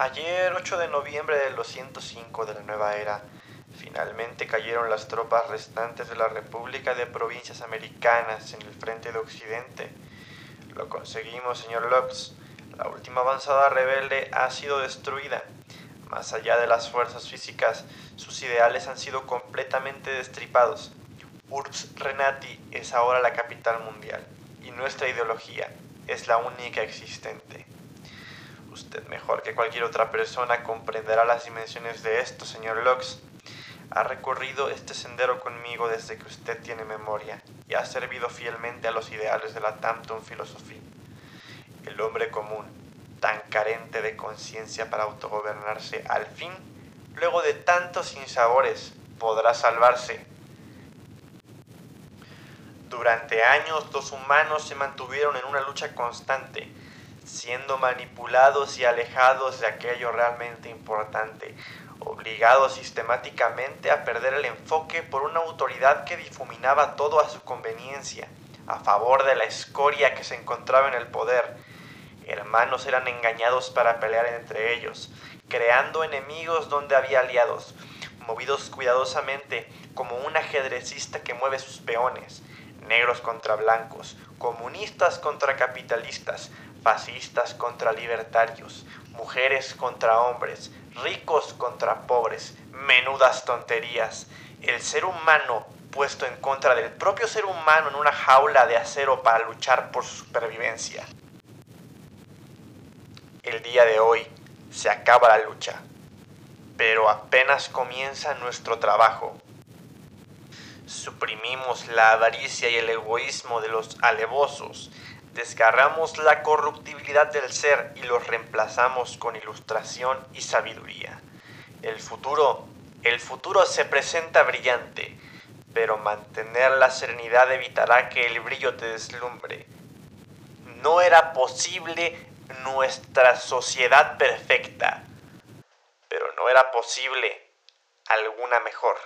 Ayer, 8 de noviembre del 205 de la nueva era, finalmente cayeron las tropas restantes de la República de Provincias Americanas en el frente de Occidente. Lo conseguimos, señor Lux. La última avanzada rebelde ha sido destruida. Más allá de las fuerzas físicas, sus ideales han sido completamente destripados. Urbs Renati es ahora la capital mundial y nuestra ideología es la única existente. Usted mejor que cualquier otra persona comprenderá las dimensiones de esto, señor Lux. Ha recorrido este sendero conmigo desde que usted tiene memoria y ha servido fielmente a los ideales de la Tampton Philosophy. El hombre común, tan carente de conciencia para autogobernarse, al fin, luego de tantos sinsabores, podrá salvarse. Durante años los humanos se mantuvieron en una lucha constante, siendo manipulados y alejados de aquello realmente importante, obligados sistemáticamente a perder el enfoque por una autoridad que difuminaba todo a su conveniencia, a favor de la escoria que se encontraba en el poder. Hermanos eran engañados para pelear entre ellos, creando enemigos donde había aliados, movidos cuidadosamente como un ajedrecista que mueve sus peones, negros contra blancos, comunistas contra capitalistas, fascistas contra libertarios, mujeres contra hombres, ricos contra pobres, menudas tonterías. El ser humano puesto en contra del propio ser humano en una jaula de acero para luchar por su supervivencia. El día de hoy se acaba la lucha, pero apenas comienza nuestro trabajo. Suprimimos la avaricia y el egoísmo de los alevosos desgarramos la corruptibilidad del ser y los reemplazamos con ilustración y sabiduría. El futuro, el futuro se presenta brillante, pero mantener la serenidad evitará que el brillo te deslumbre. No era posible nuestra sociedad perfecta, pero no era posible alguna mejor.